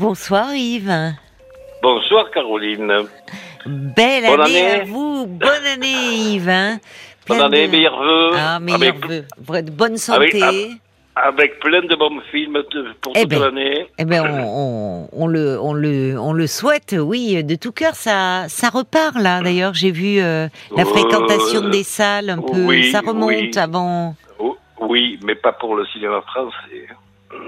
Bonsoir Yves. Bonsoir Caroline. Belle année, année. à vous. Bonne année Yves. hein. Bonne année, de- meilleurs vœux. Ah, meilleurs avec, vœux. Bonne santé. Avec- avec plein de bons films pour Eh toute ben, l'année. Eh ben, on, on- on le, on le, on le souhaite, oui, de tout cœur. Ça, ça repart là. D'ailleurs, j'ai vu euh, la Euh, fréquentation des salles un peu. oui, ça remonte oui. avant. Oh, oui, mais pas pour le cinéma français.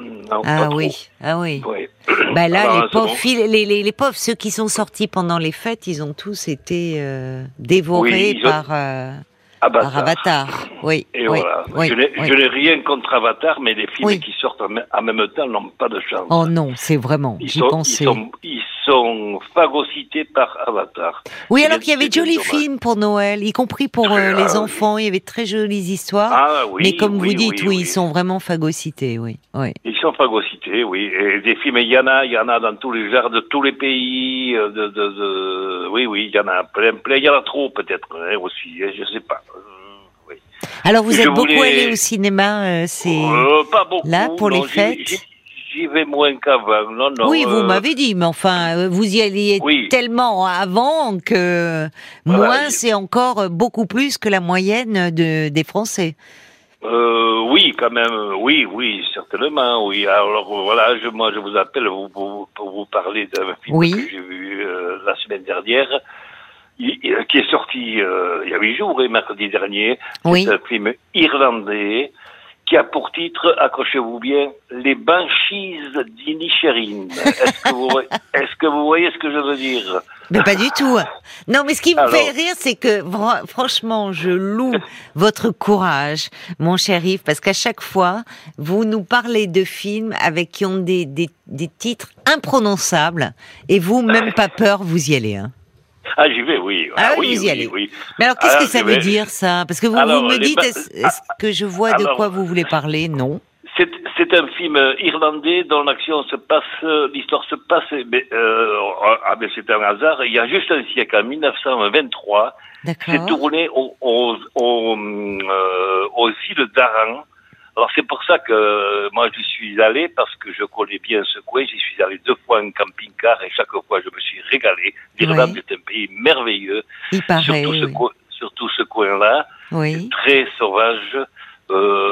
Non, Ah trop. oui, ah oui. Oui. Bah là, Alors, les pauvres, bon. fil- les, les, les pauvres, ceux qui sont sortis pendant les fêtes, ils ont tous été euh, dévorés Oui, par, euh, Avatar. par Avatar. Oui, Et oui, voilà. oui, je n'ai rien contre Avatar, mais les films qui sortent en, me- en même temps n'ont pas de chance. Oh non, c'est vraiment, ils, j'y sont, ils, pensais. sont, ils sont phagocytés par Avatar. Oui, alors qu'il y avait de jolis films pour Noël, y compris pour euh, Ah, les oui. enfants, il y avait de très jolies histoires. Ah oui. mais comme oui, vous dites, oui, ils sont vraiment phagocytés, oui. Ils sont phagocytés, oui. Et des films, il y en a, il y en a dans tous les genres, de tous les pays. euh, De, de, de- Oui, oui, il y en a plein, plein. Il y en a trop peut-être hein, aussi. hein, je sais pas. Euh. Alors vous Je êtes beaucoup voulais- allé au cinéma, euh, c'est... Euh, pas beaucoup. là, pour les non, fêtes? Moins qu'avant. Non, non. oui, vous euh, m'avez dit, mais enfin, euh, vous y alliez Oui. tellement avant que Voilà, moins, c'est encore beaucoup plus que la moyenne de, des Français. euh, oui, quand même. Oui, oui, certainement. Oui. Alors voilà, je, moi, je vous appelle pour, vous parler d'un film Oui. que j'ai vu euh, la semaine dernière. il- il- qui est sorti euh, il y a huit jours, et mercredi dernier. Oui. C'est un film irlandais qui a pour titre, accrochez-vous bien, Les Banshees d'Inisherin. Est-ce que, vous, est-ce que vous voyez ce que je veux dire? Mais pas du tout. Non, mais ce qui me Alors. fait rire, c'est que franchement, je loue votre courage, mon cher Yves, parce qu'à chaque fois, vous nous parlez de films avec qui ont des, des, des titres imprononçables, et vous, même pas peur, vous y allez. Hein. Ah, j'y vais, oui. Ah oui, oui, vous y oui, allez. oui. Mais alors, qu'est-ce Ah, que ça veut dire ça? Parce que vous, Alors, vous me dites, est-ce est-ce que je vois de quoi vous voulez parler? Non. C'est, c'est un film irlandais dont l'action se passe, l'histoire se passe, mais, euh, ah, mais c'est un hasard, il y a juste un siècle, en 1923, c'est tourné au- au- au, euh, aux îles d'Aran. Alors c'est pour ça que moi je suis allé, parce que je connais bien ce coin, j'y suis allé deux fois en camping-car et chaque fois je me suis régalé. L'Irlande Oui. est un pays merveilleux, Il paraît, surtout, ce oui. coin, surtout ce coin-là Oui. très sauvage. Euh,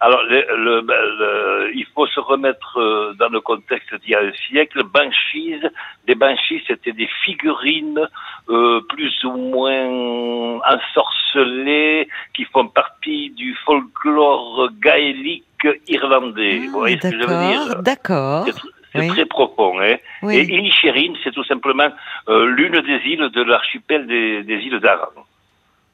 alors, le, le- le- il faut se remettre euh, dans le contexte d'il y a un siècle. Banshees, des Banshees, c'était des figurines euh, plus ou moins ensorcelées qui font partie du folklore gaélique irlandais. Vous voyez ce que je veux dire? D'accord. C'est Oui. très profond. Hein Oui. Et Inisherin, c'est tout simplement euh, l'une des îles de l'archipel des, des îles d'Aran.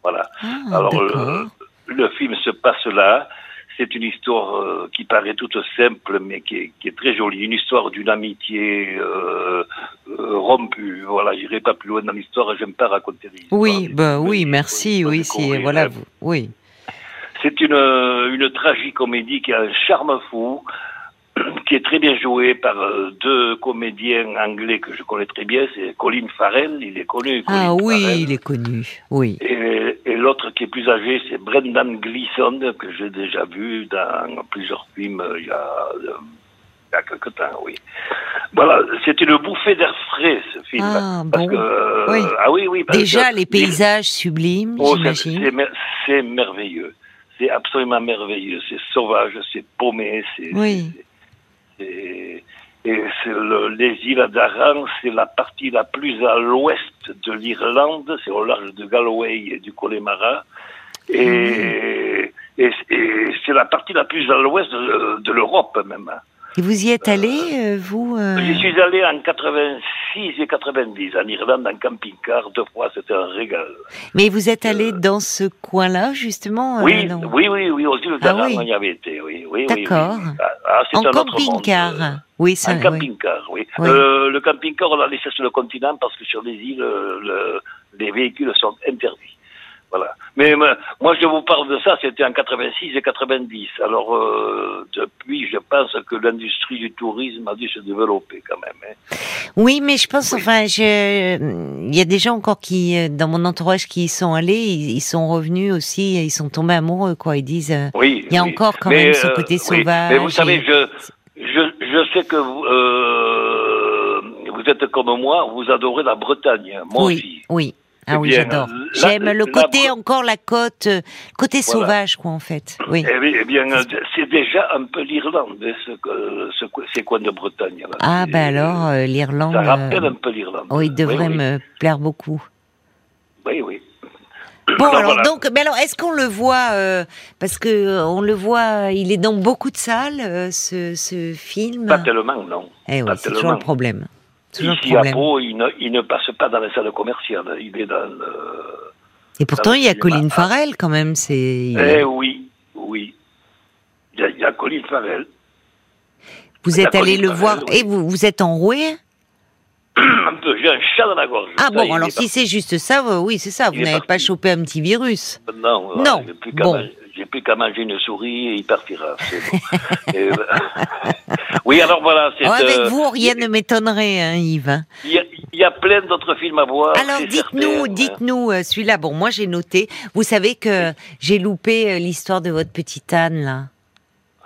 Voilà. Ah, Alors, le, le film se passe là. C'est une histoire euh, qui paraît toute simple, mais qui est, qui est très jolie. Une histoire d'une amitié euh, euh, rompue. Voilà, j'irai pas plus loin dans l'histoire. J'aime pas raconter des. Oui, ben oui, merci, oui, si, voilà, hein. vous, oui. C'est une, une tragicomédie qui a un charme fou, qui est très bien jouée par euh, deux comédiens anglais que je connais très bien. C'est Colin Farrell, il est connu. Ah oui, Farrell. il est connu, oui. Et, et l'autre qui est plus âgé, c'est Brendan Gleeson, que j'ai déjà vu dans plusieurs films euh, il y a, euh, il y a quelque temps, oui. Voilà, c'est une bouffée d'air frais, ce film. Ah, parce bon. que, Oui. Ah oui, oui. parce Déjà, que- les paysages sublimes, Oh, c'est merveilleux. C'est absolument merveilleux. C'est sauvage, c'est paumé, c'est. Oui. Et c'est le- les îles d'Aran, c'est la partie la plus à l'ouest de l'Irlande, c'est au large de Galway et du Connemara. Et, et, et c'est la partie la plus à l'ouest de, de l'Europe même. Et vous y êtes allé, euh, vous euh, J'y suis allé en 86 et 90 en Irlande en camping-car deux fois, c'était un régal. Mais vous êtes allé dans ce coin-là, justement euh, Oui, non oui, oui, oui, aux îles Ah oui. on y avait été, oui. oui oui, D'accord. oui. Ah, ah, c'est En un autre camping-car. euh, Oui, ça. En oui. camping-car, oui. Oui. Euh, le camping-car, on l'a laissé sur le continent parce que sur les îles, euh, le- les véhicules sont interdits. Voilà. Mais moi, je vous parle de ça, c'était en 86 et 90. Alors, euh, depuis, je pense que l'industrie du tourisme a dû se développer quand même. hein. Oui, mais je pense, enfin, je, il y a des gens encore qui, euh, dans mon entourage, qui y sont allés, ils, sont revenus aussi, ils sont tombés amoureux, quoi. Ils disent, euh, Oui. il y a oui. encore quand Mais, même ce euh, côté oui. sauvage. Mais vous savez, je, je, je sais que vous, êtes comme moi, vous adorez la Bretagne, moi oui, aussi. Oui, ah Eh oui, j'adore. J'aime le côté encore la côte, euh, côté Voilà. sauvage, quoi, en fait. Oui. Eh bien, eh bien, c'est déjà un peu l'Irlande, hein, ce, ce, ces coins de Bretagne. Là. Ah, ben alors, euh, l'Irlande. Ça rappelle euh, un peu l'Irlande. Oh, il devrait oui, oui. me plaire beaucoup. Oui, oui. Bon, alors, voilà. donc, mais alors, est-ce qu'on le voit euh, parce que euh, on le voit, il est dans beaucoup de salles, euh, ce, ce film. Pas tellement, non. Eh oui, c'est toujours le problème. Toujours Ici à problème. Pau, il ne, il ne passe pas dans les salles commerciales. Il est dans. Et pourtant, dans il y a. Colin Farrell quand même. C'est. Eh oui, oui. Il y a, il y a Colin Farrell. Vous êtes allé le Farrell, voir oui. et vous vous êtes enroué? un peu, j'ai un chat dans la gorge. Ah Ça, bon, alors si c'est juste ça, euh, oui, c'est ça. Vous n'avez pas chopé un petit virus. Non, Non, j'ai plus qu'à bon. manger- j'ai plus qu'à manger une souris et il partira. c'est bon. Et, euh, oui, alors voilà. Oh, avec euh, vous, rien ne m'étonnerait, hein, Yves. hein. Il a, plein d'autres films à voir. Alors dites-nous, dites-nous euh, celui-là. Bon, moi j'ai noté. Vous savez que j'ai loupé euh, l'histoire de votre petite Anne là.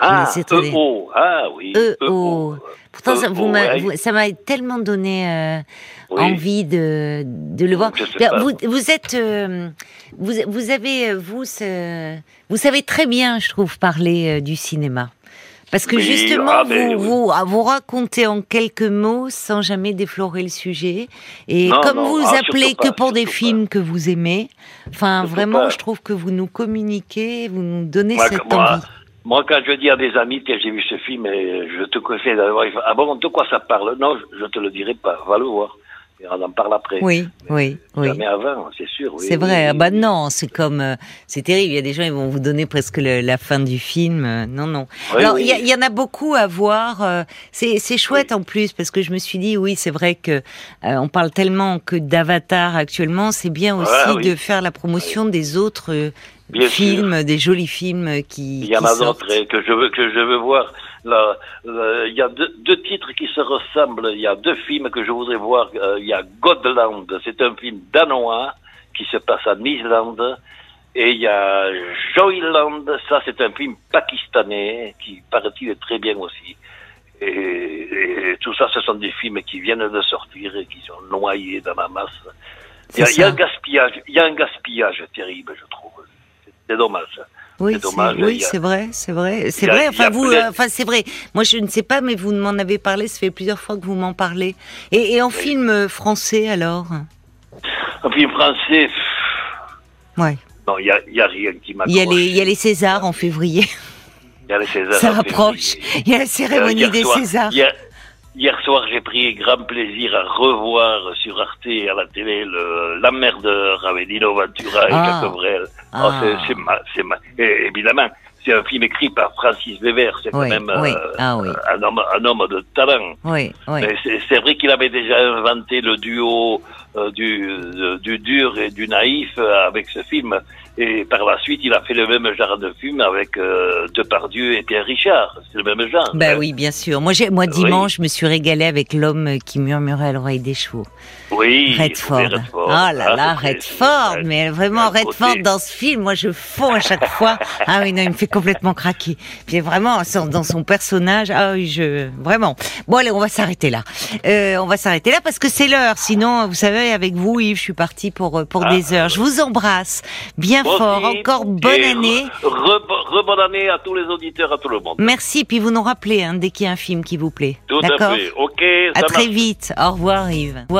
Ah, EO. Ah oui. E EO. O. Pourtant, ça, vous ouais. vous- ça m'a tellement donné euh, envie de, de le voir. Vous, vous êtes, vous, vous avez, vous, vous savez très bien, je trouve, parler du cinéma. Parce que Oui, justement, ah, vous, ben, oui. vous, ah, vous racontez en quelques mots sans jamais déflorer le sujet. Et Non, comme non, vous ah, appelez que pour des films que vous aimez, enfin, vraiment, pas. je trouve que vous nous communiquez, vous nous donnez Moi, cette moi, envie. Moi, quand je dis à des amis que j'ai vu ce film, et je te conseille d'aller voir, ils font, ah bon, de quoi ça parle? Non, je, je te le dirai pas, va le voir. On en parle après. Oui, oui, oui. Jamais avant, c'est sûr. oui, C'est oui, vrai. oui, Ah bah oui. non, c'est comme, euh, c'est terrible. Il y a des gens, ils vont vous donner presque le- la fin du film. Euh, Non, non. Oui, Alors, oui. il y, en a beaucoup à voir. euh, C'est, chouette en plus parce que je me suis dit, oui, c'est vrai que euh, on parle tellement que d'Avatar actuellement. C'est bien aussi Ah, oui. de faire la promotion des autres Bien films, des jolis films qui. Il y en a d'autres eh, que je veux que je veux voir. Là, là, il y a deux, deux titres qui se ressemblent. Il y a deux films que je voudrais voir. Euh, il y a Godland, c'est un film danois qui se passe en Islande. Et il y a Joyland, ça c'est un film pakistanais qui paraît-il est très bien aussi. Et, et tout ça, ce sont des films qui viennent de sortir et qui sont noyés dans la masse. Il y, a, C'est il y a ça. un gaspillage, il y a un gaspillage terrible, je trouve. C'est dommage. Oui, C'est oui, il a- vrai, c'est vrai, c'est il vrai. il Enfin, vous, euh, enfin, c'est vrai. Moi, je ne sais pas, mais vous m'en avez parlé. Ça fait plusieurs fois que vous m'en parlez. Et, et en film euh, français, alors? Un film français, Ouais. non, il y a, il rien qui m'accroche. Il y a les, il y a les Césars en février. Il y a les Césars Ça approche. Il y a la Euh, cérémonie hier des soir- Césars. Hier, hier soir, j'ai pris grand plaisir à revoir sur Arte à la télé le L'emmerdeur avec Dino Ventura et Ah. Cabrel. Ah. Oh, c'est- c'est ma- c'est ma- et évidemment, c'est un film écrit par Francis Weber. C'est quand même oui. euh, Ah oui. un, homme, un homme de talent. Oui, oui. Mais c'est- vrai qu'il avait déjà inventé le duo euh, du, de- du dur et du naïf euh, avec ce film. Et par la suite, il a fait le même genre de film avec euh, Depardieu et Pierre Richard. C'est le même genre. Ben hein. oui, bien sûr. Moi, moi Oui. dimanche, je me suis régalée avec l'homme qui murmurait à l'oreille des chevaux. Oui. Redford. Redford. Oh là Ah, là, Redford. Mais vraiment, côté- Redford dans ce film, moi je fonds à chaque fois. Ah oui, non, il me fait complètement craquer. Puis vraiment, dans son personnage, ah oui, je, vraiment. Bon, allez, on va s'arrêter là. Euh, on va s'arrêter là parce que c'est l'heure. Sinon, vous savez, avec vous, Yves, je suis partie pour, euh, pour Ah. des heures. Je vous embrasse bien Fort. Encore bonne Et année. Re, re- bonne année à tous les auditeurs, à tout le monde. Merci. Puis vous nous rappelez, hein, dès qu'il y a un film qui vous plaît. Tout à fait. Ok, À très marche. vite. Au revoir, Yves. Au revoir.